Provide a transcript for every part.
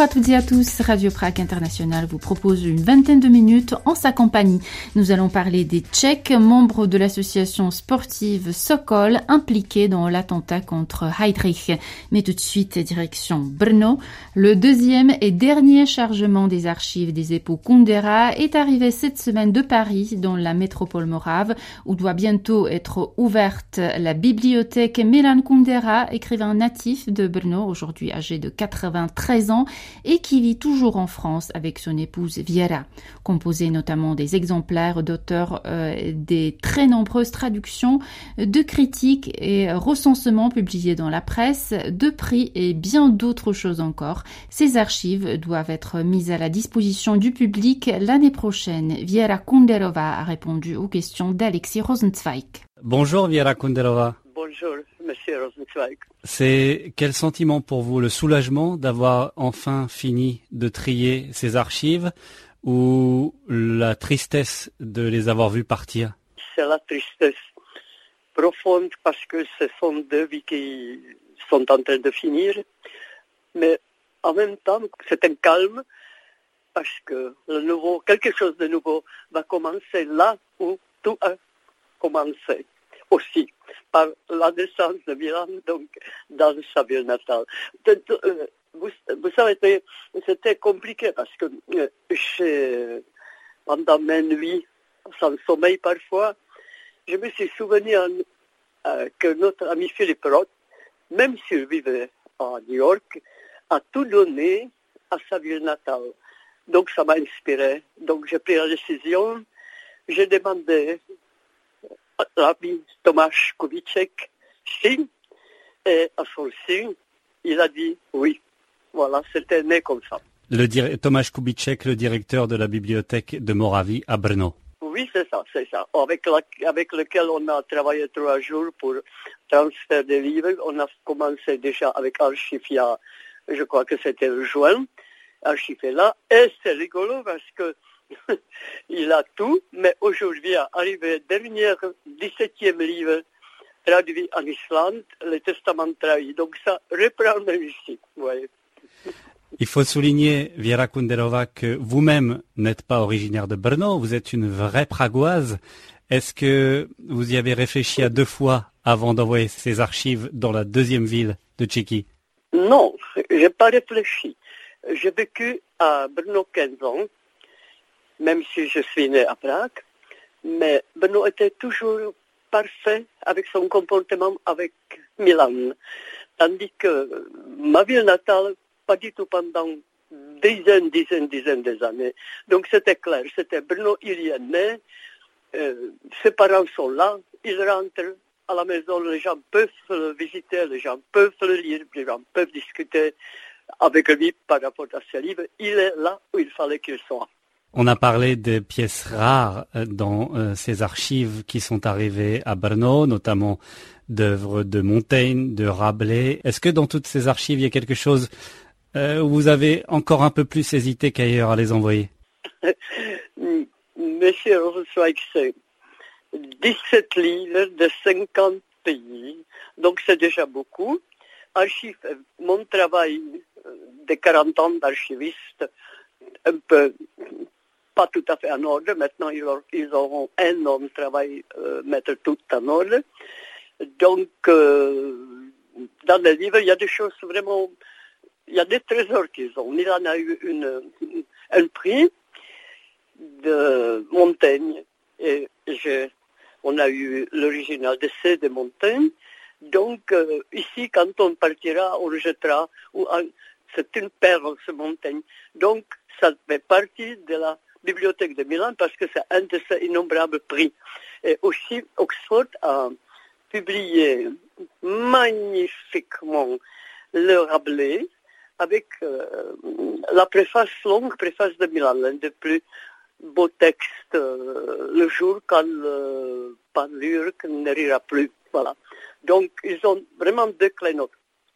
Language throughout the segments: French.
Bonjour à toutes et à tous. Radio Prague International vous propose une vingtaine de minutes en sa compagnie. Nous allons parler des Tchèques, membres de l'association sportive Sokol, impliqués dans l'attentat contre Heydrich. Mais tout de suite, direction Brno. Le deuxième et dernier chargement des archives des époux Kundera est arrivé cette semaine de Paris, dans la métropole morave, où doit bientôt être ouverte la bibliothèque Milan Kundera, écrivain natif de Brno, aujourd'hui âgé de 93 ans et qui vit toujours en France avec son épouse Viera. Composé notamment des exemplaires d'auteurs euh, des très nombreuses traductions, de critiques et recensements publiés dans la presse, de prix et bien d'autres choses encore. Ces archives doivent être mises à la disposition du public l'année prochaine. Viera Kunderova a répondu aux questions d'Alexis Rosenzweig. Bonjour Viera Kunderova. C'est quel sentiment pour vous Le soulagement d'avoir enfin fini de trier ces archives ou la tristesse de les avoir vues partir? C'est la tristesse profonde parce que ce sont deux vies qui sont en train de finir. Mais en même temps, c'est un calme parce que quelque chose de nouveau va commencer là où tout a commencé aussi par la naissance de Milan, donc dans sa ville natale. Vous, vous savez, c'était compliqué parce que euh, pendant mes nuits, sans sommeil parfois, je me suis souvenu euh, que notre ami Philippe Roth, même s'il vivait à New York, a tout donné à sa ville natale. Donc ça m'a inspiré. Donc j'ai pris la décision, j'ai demandé l'ami Tomáš Kubitschek signe, et à son signe, il a dit oui. Voilà, c'était né comme ça. Le Tomáš Kubitschek, le directeur de la bibliothèque de Moravie à Brno. Oui, c'est ça, c'est ça. Avec, avec lequel on a travaillé trois jours pour transfert des livres. On a commencé déjà avec Archifia, je crois que c'était le juin, Archifia là. Et c'est rigolo parce que il a tout, mais aujourd'hui est arrivé le dernier 17e livre traduit en Islande, le Testament trahi. Donc ça reprend ici. Il faut souligner, Viera Kunderova, que vous-même n'êtes pas originaire de Brno, vous êtes une vraie pragoise. Est-ce que vous y avez réfléchi à deux fois avant d'envoyer ces archives dans la deuxième ville de Tchéquie? Non, je n'ai pas réfléchi. J'ai vécu à Brno 15 ans même si je suis né à Prague. Mais Benoît était toujours parfait avec son comportement avec Milan. Tandis que ma ville natale, pas du tout pendant dizaines, dizaines, dizaines d'années. Donc c'était clair, c'était Bruno, il y est né, euh, ses parents sont là, il rentre à la maison, les gens peuvent le visiter, les gens peuvent le lire, les gens peuvent discuter avec lui par rapport à ses livres. Il est là où il fallait qu'il soit. On a parlé des pièces rares euh, dans euh, ces archives qui sont arrivées à Brno, notamment d'œuvres de Montaigne, de Rabelais. Est-ce que dans toutes ces archives, il y a quelque chose euh, où vous avez encore un peu plus hésité qu'ailleurs à les envoyer? Monsieur c'est 17 livres de 50 pays, donc c'est déjà beaucoup. Archive, mon travail de 40 ans d'archiviste, un peu pas tout à fait en ordre. Maintenant, ils, auront un énorme travail euh, mettre tout en ordre. Donc, euh, dans les livres, il y a des choses vraiment... Il y a des trésors qu'ils ont. Milan a eu une, un prix de Montaigne et on a eu l'original de C de Montaigne. Donc, euh, ici, quand on partira, on le jettera. C'est une perle, ce Montaigne. Donc, ça fait partie de la bibliothèque de Milan parce que c'est un de ces innombrables prix. Et aussi, Oxford a publié magnifiquement le Rabelais avec euh, la préface longue, préface de Milan, l'un des plus beaux textes, euh, le jour quand le panurque ne rira plus. Voilà. Donc, ils ont vraiment deux clés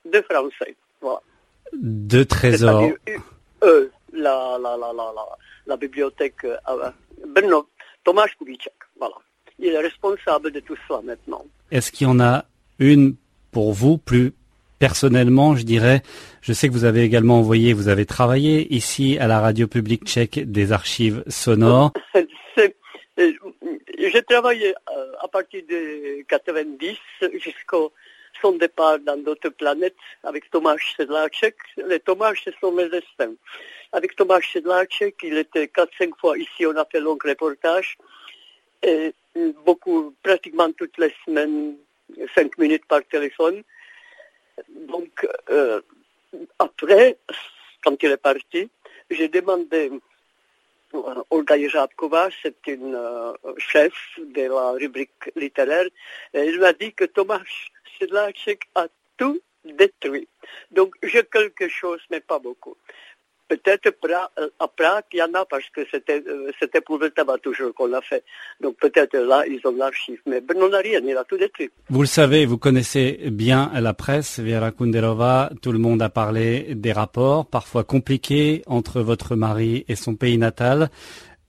deux français. Voilà. Deux trésors. Euh, la, la, la, la, la bibliothèque euh, Bernard, Thomas Kubitschek. Voilà. Il est responsable de tout ça maintenant. Est-ce qu'il y en a une pour vous plus personnellement, je dirais, je sais que vous avez également envoyé, vous avez travaillé ici à la radio publique tchèque des archives sonores. J'ai travaillé à partir de 90 jusqu'au départ dans d'autres planètes avec Tomáš Sedláček. Les Tomáš, ce sont mes destins. Avec Tomáš Sedláček, il était 4-5 fois ici, on a fait long reportage. Et beaucoup, pratiquement toutes les semaines, 5 minutes par téléphone. Donc, euh, après, quand il est parti, j'ai demandé Olga Ježábková, c'est une euh, chef de la rubrique littéraire, elle m'a dit que Tomáš Sedláček a tout détruit. Donc j'ai quelque chose, mais pas beaucoup. Peut-être à Prague, il y en a parce que c'était euh, c'était pour le tabac toujours qu'on l'a fait. Donc peut-être là, ils ont l'archive. Mais Brno n'a rien, il a tout détruit. Vous le savez, vous connaissez bien la presse, Vera Kunderova. Tout le monde a parlé des rapports, parfois compliqués, entre votre mari et son pays natal.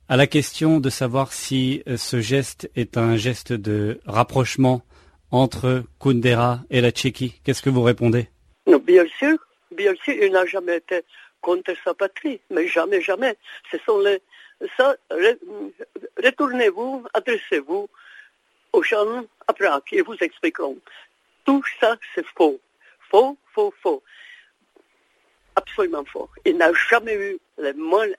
À la question de savoir si euh, ce geste est un geste de rapprochement entre Kundera et la Tchéquie, qu'est-ce que vous répondez? Non, Bien sûr, bien sûr, il n'a jamais été contre sa patrie, mais jamais, jamais. Ce sont les, ça, retournez-vous, adressez-vous aux gens à Prague et vous expliqueront. Tout ça, c'est faux. Faux, faux, faux. Absolument faux. Il n'a jamais eu les moindres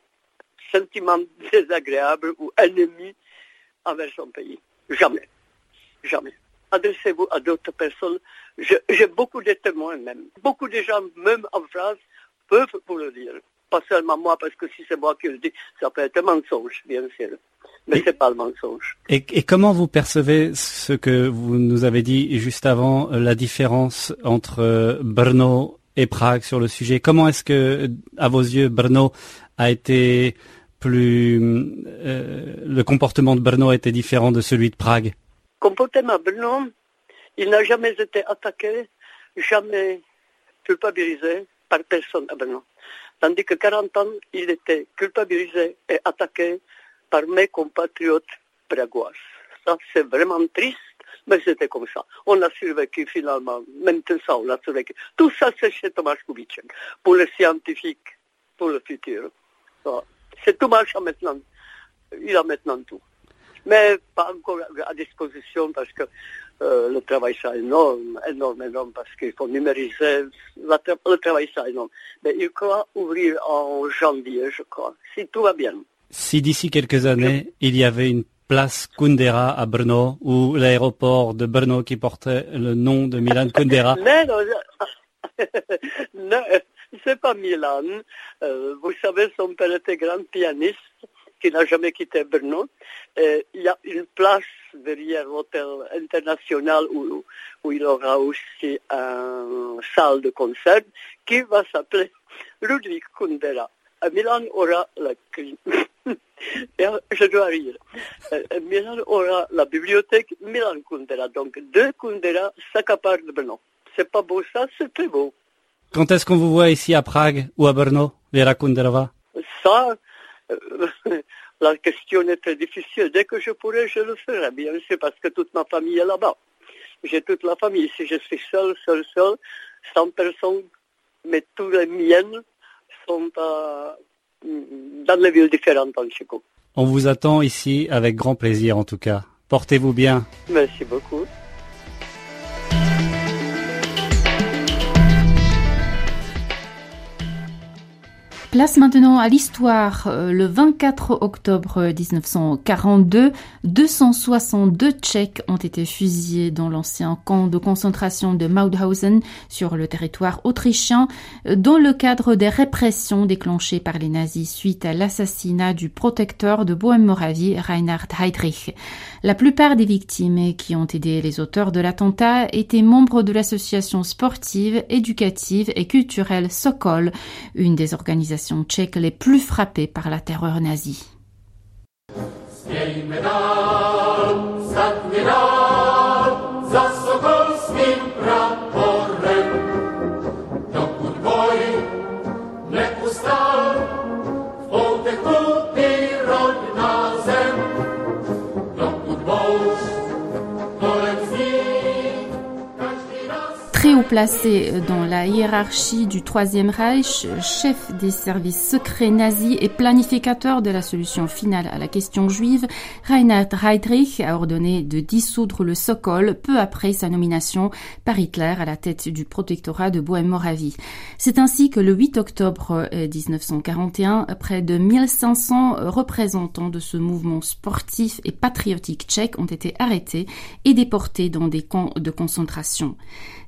sentiments désagréables ou ennemis envers son pays. Jamais. Jamais. Adressez-vous à d'autres personnes. J'ai beaucoup de témoins même. Beaucoup de gens, même en France, peuvent vous le dire. Pas seulement moi, parce que si c'est moi qui le dis, ça peut être un mensonge, bien sûr. Mais c'est pas le mensonge. Et, et, comment vous percevez ce que vous nous avez dit juste avant, euh, la différence entre euh, Brno et Prague sur le sujet? Comment est-ce que, à vos yeux, Brno a été plus... Euh, le comportement de Brno a été différent de celui de Prague? Comportement Brno, il n'a jamais été attaqué, jamais culpabilisé, par personne à Brno. Tandis que 40 ans, il était culpabilisé et attaqué par mes compatriotes pragois. Ça, c'est vraiment triste, mais c'était comme ça. On a survécu finalement, même tout ça, on a survécu. Tout ça, c'est chez Tomáš Kubitschek, pour les scientifiques, pour le futur. C'est Tomáš maintenant, il a maintenant tout. Mais pas encore à disposition parce que euh, le travail sera énorme, énorme, énorme, parce qu'il faut numériser. le travail sera énorme. Mais il croit ouvrir en janvier, je crois, si tout va bien. Si d'ici quelques années, il y avait une place Kundera à Brno, ou l'aéroport de Brno qui portait le nom de Milan Kundera. non, non, c'est pas Milan. Euh, vous savez, son père était grand pianiste qui n'a jamais quitté Brno. il y a une place derrière l'hôtel international où, où il aura aussi une salle de concert qui va s'appeler Ludwig Kundera. À Milan aura la je dois rire. Milan aura la bibliothèque Milan Kundera. Donc deux Kundera s'accaparent de Brno. C'est pas beau ça, c'est très beau. Quand est-ce qu'on vous voit ici à Prague ou à Brno, Vera Kunderova Ça, la question est très difficile. Dès que je pourrai, je le ferai, bien sûr, parce que toute ma famille est là-bas. J'ai toute la famille. Si je suis seul, seul, seul, sans personne, mais tous les miennes sont dans les villes différentes en Chico. On vous attend ici avec grand plaisir en tout cas. Portez-vous bien. Merci beaucoup. Place maintenant à l'histoire. Euh, le 24 octobre 1942, 262 Tchèques ont été fusillés dans l'ancien camp de concentration de Mauthausen sur le territoire autrichien dans le cadre des répressions déclenchées par les nazis suite à l'assassinat du protecteur de Bohème-Moravie, Reinhard Heydrich. La plupart des victimes qui ont aidé les auteurs de l'attentat étaient membres de l'association sportive, éducative et culturelle Sokol, une des organisations tchèques les plus frappées par la terreur nazie. placé dans la hiérarchie du Troisième Reich, chef des services secrets nazis et planificateur de la solution finale à la question juive, Reinhard Heydrich a ordonné de dissoudre le Sokol peu après sa nomination par Hitler à la tête du protectorat de Bohème-Moravie. C'est ainsi que le 8 octobre euh, 1941, près de 1500 représentants de ce mouvement sportif et patriotique tchèque ont été arrêtés et déportés dans des camps de concentration.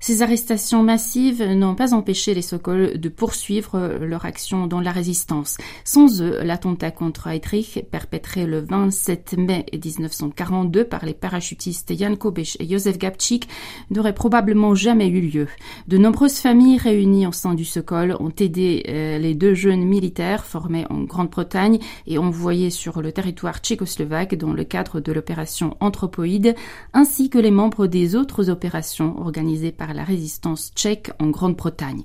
Ces arrestations massives n'ont pas empêché les Sokols de poursuivre leur action dans la résistance. Sans eux, l'attentat contre Heydrich, perpétré le 27 mai 1942 par les parachutistes Jan Kobisch et Josef Gabčík, n'aurait probablement jamais eu lieu. De nombreuses familles réunies au sein du Sokol ont aidé euh, les deux jeunes militaires formés en Grande-Bretagne et envoyés sur le territoire tchécoslovaque dans le cadre de l'opération Anthropoïde, ainsi que les membres des autres opérations organisées par la résistance tchèque en Grande-Bretagne.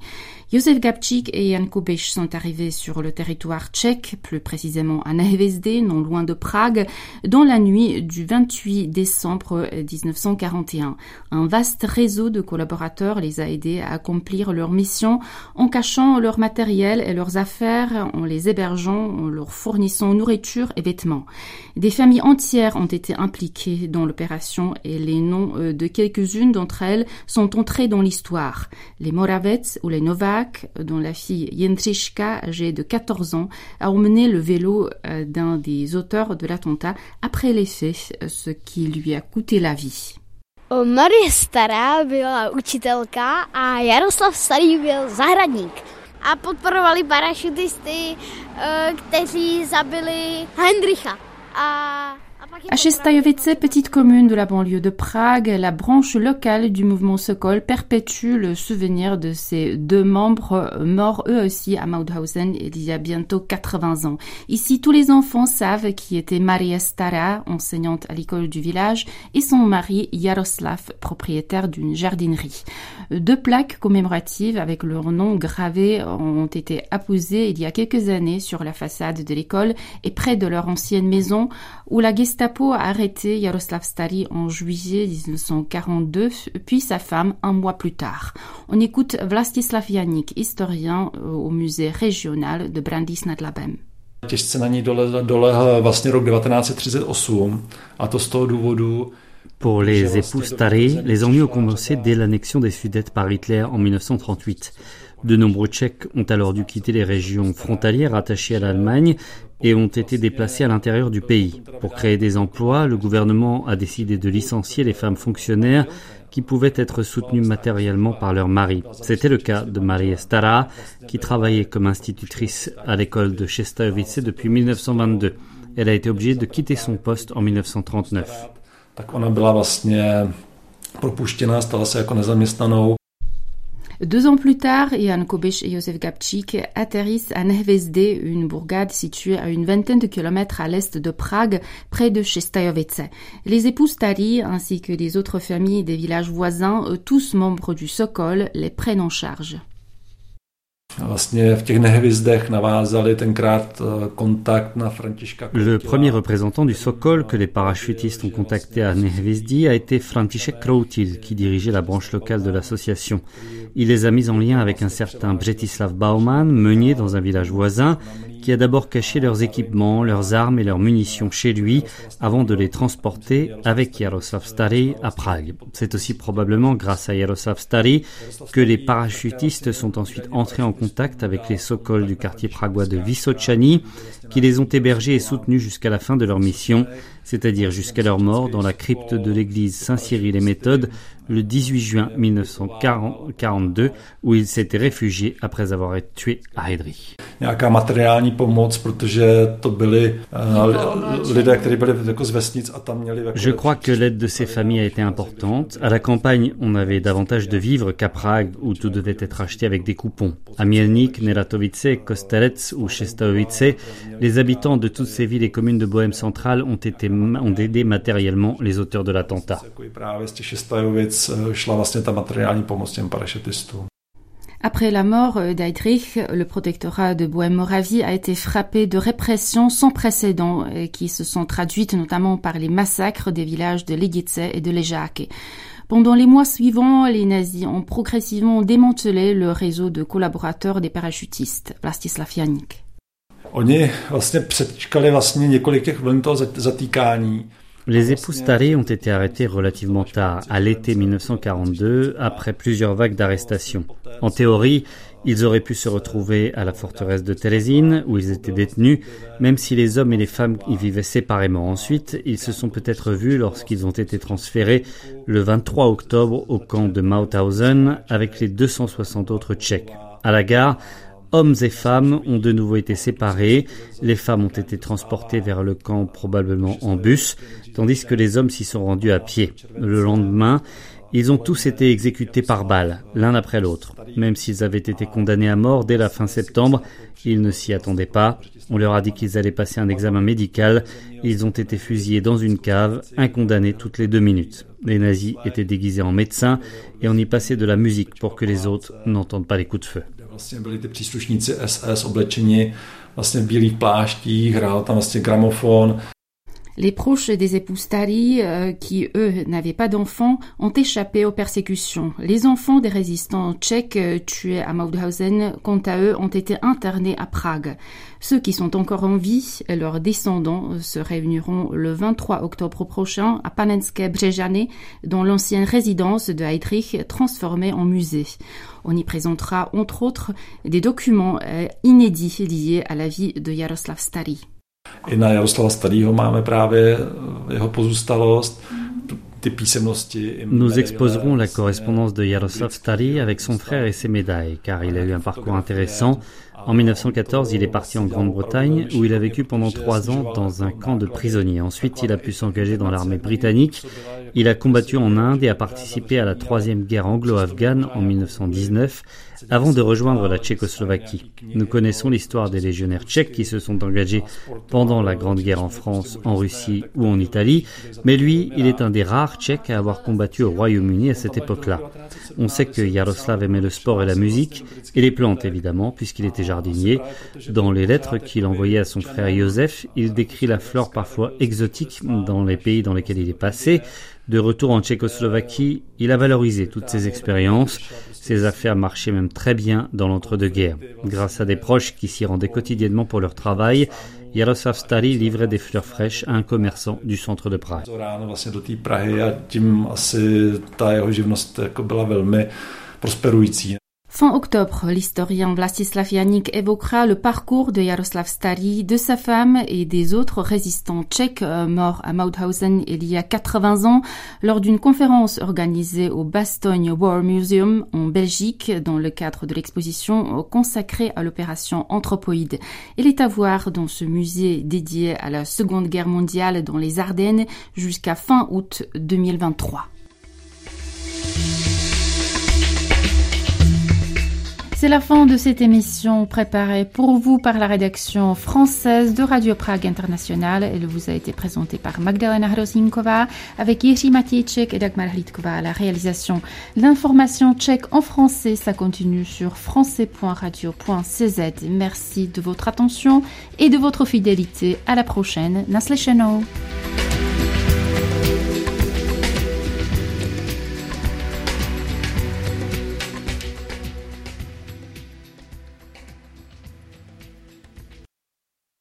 Josef Gabčík et Jan Kubiš sont arrivés sur le territoire tchèque, plus précisément à Nehvezde, non loin de Prague, dans la nuit du 28 décembre 1941. Un vaste réseau de collaborateurs les a aidés à accomplir leur mission en cachant leur matériel et leurs affaires, en les hébergeant, en leur fournissant nourriture et vêtements. Des familles entières ont été impliquées dans l'opération et les noms euh, de quelques-unes d'entre elles sont entrés dans l'histoire. Les Moravets ou les Novak dont la fille Jendřiška, âgée de 14 ans, a emmené le vélo euh, d'un des auteurs de l'attentat après les faits, ce qui lui a coûté la vie. Marie Stará byla učitelka a Jaroslav Starý byl zahradník. A podporovali parašutisty, eh, kteří zabili Hendricha. A À Chestajovice, petite commune de la banlieue de Prague, la branche locale du mouvement Sokol perpétue le souvenir de ses deux membres morts eux aussi à Mauthausen il y a bientôt 80 ans. Ici, tous les enfants savent qui était Maria Stara, enseignante à l'école du village, et son mari Jaroslav, propriétaire d'une jardinerie. Deux plaques commémoratives avec leur nom gravé ont été apposées il y a quelques années sur la façade de l'école et près de leur ancienne maison où la Gestapo a arrêté Jaroslav Stary en juillet 1942, puis sa femme un mois plus tard. On écoute Vlastislav Janik, historien euh, au musée régional de Brandis nad Labem. Pour les époux Stary, les ennuis ont commencé dès l'annexion des Sudètes par Hitler en 1938. De nombreux Tchèques ont alors dû quitter les régions frontalières attachées à l'Allemagne et ont été déplacés à l'intérieur du pays. Pour créer des emplois, le gouvernement a décidé de licencier les femmes fonctionnaires qui pouvaient être soutenues matériellement par leur mari. C'était le cas de Marie Stara, qui travaillait comme institutrice à l'école de Chestajovice depuis 1922. Elle a été obligée de quitter son poste en 1939. Deux ans plus tard, Jan Kobiš et Josef Gabčík atterrissent à Nehvezde, une bourgade située à une vingtaine de kilomètres à l'est de Prague, près de Chestajovice. Les époux Stari, ainsi que les autres familles des villages voisins, tous membres du Sokol, les prennent en charge. Le premier représentant du Sokol que les parachutistes ont contacté à Nehvezdi a été František Kroutil, qui dirigeait la branche locale de l'association. Il les a mis en lien avec un certain Bretislav Bauman, meunier dans un village voisin, qui a d'abord caché leurs équipements, leurs armes et leurs munitions chez lui avant de les transporter avec Jaroslav Stary à Prague. C'est aussi probablement grâce à Jaroslav Stary que les parachutistes sont ensuite entrés en contact avec les Sokols du quartier pragois de Vysočany, qui les ont hébergés et soutenus jusqu'à la fin de leur mission, c'est-à-dire jusqu'à leur mort dans la crypte de l'église Saint-Cyril et Méthode le 18 juin 1942, où ils s'étaient réfugiés après avoir été tués à Hedry. Je crois que l'aide de ces familles a été importante. À la campagne, on avait davantage de vivres qu'à Prague, où tout devait être acheté avec des coupons. À Mielnik, Neratovice, Kostelec ou Chestaovice, les habitants de toutes ces villes et communes de Bohème centrale ont, été, ont aidé matériellement les auteurs de l'attentat. Après la mort d'Heydrich, le protectorat de Bohème-Moravie a été frappé de répressions sans précédent qui se sont traduites notamment par les massacres des villages de Ligice et de Ležáky. Pendant les mois suivants, les nazis ont progressivement démantelé le réseau de collaborateurs des parachutistes, Vlastislav Janik. Oni vlastně přečkali vlastně několik těch vln toho zatýkání. Les épouses Taré ont été arrêtées relativement tard, à l'été 1942, après plusieurs vagues d'arrestations. En théorie, ils auraient pu se retrouver à la forteresse de Térésine, où ils étaient détenus, même si les hommes et les femmes y vivaient séparément. Ensuite, ils se sont peut-être vus lorsqu'ils ont été transférés le 23 octobre au camp de Mauthausen avec les 260 autres Tchèques. À la gare, Hommes et femmes ont de nouveau été séparés. Les femmes ont été transportées vers le camp probablement en bus, tandis que les hommes s'y sont rendus à pied. Le lendemain, ils ont tous été exécutés par balles, l'un après l'autre. Même s'ils avaient été condamnés à mort dès la fin septembre, ils ne s'y attendaient pas. On leur a dit qu'ils allaient passer un examen médical. Ils ont été fusillés dans une cave, un condamné toutes les deux minutes. Les nazis étaient déguisés en médecins et on y passait de la musique pour que les autres n'entendent pas les coups de feu. Les proches des épouses Tari, euh, qui eux n'avaient pas d'enfants, ont échappé aux persécutions. Les enfants des résistants tchèques euh, tués à Mauthausen, quant à eux, ont été internés à Prague. Ceux qui sont encore en vie et leurs descendants euh, se réuniront le 23 octobre prochain à Panenske Brejane, dans l'ancienne résidence de Heydrich transformée en musée. On y présentera entre autres des documents inédits liés à la vie de Jaroslav Stary. I na Jaroslava Starýho máme právě jeho pozůstalost. Nous exposerons la correspondance de Jaroslav Stary avec son frère et ses médailles, car il a eu un parcours intéressant. En 1914, il est parti en Grande-Bretagne, où il a vécu pendant trois ans dans un camp de prisonniers. Ensuite, il a pu s'engager dans l'armée britannique. Il a combattu en Inde et a participé à la troisième guerre anglo-afghane en 1919 avant de rejoindre la Tchécoslovaquie. Nous connaissons l'histoire des légionnaires tchèques qui se sont engagés pendant la Grande Guerre en France, en Russie ou en Italie, mais lui, il est un des rares Tchèques à avoir combattu au Royaume-Uni à cette époque-là. On sait que Yaroslav aimait le sport et la musique, et les plantes évidemment, puisqu'il était jardinier. Dans les lettres qu'il envoyait à son frère Joseph, il décrit la flore parfois exotique dans les pays dans lesquels il est passé. De retour en Tchécoslovaquie, il a valorisé toutes ces expériences. Ses affaires marchaient même très bien dans l'entre-deux-guerres. Grâce à des proches qui s'y rendaient quotidiennement pour leur travail, Jaroslav Stary livrait des fleurs fraîches à un commerçant du centre de Prague. Fin octobre, l'historien Vlastislav Janik évoquera le parcours de Jaroslav Stary, de sa femme et des autres résistants tchèques euh, morts à Mauthausen il y a 80 ans lors d'une conférence organisée au Bastogne War Museum en Belgique dans le cadre de l'exposition consacrée à l'opération Anthropoïde. Il est à voir dans ce musée dédié à la Seconde Guerre mondiale dans les Ardennes jusqu'à fin août 2023. C'est la fin de cette émission préparée pour vous par la rédaction française de Radio Prague International. Elle vous a été présentée par Magdalena Hrozinkova avec Jiří Matějček et Dagmar Hlídková à la réalisation. L'information tchèque en français, ça continue sur français.radio.cz. Merci de votre attention et de votre fidélité. À la prochaine. Naslyšenou.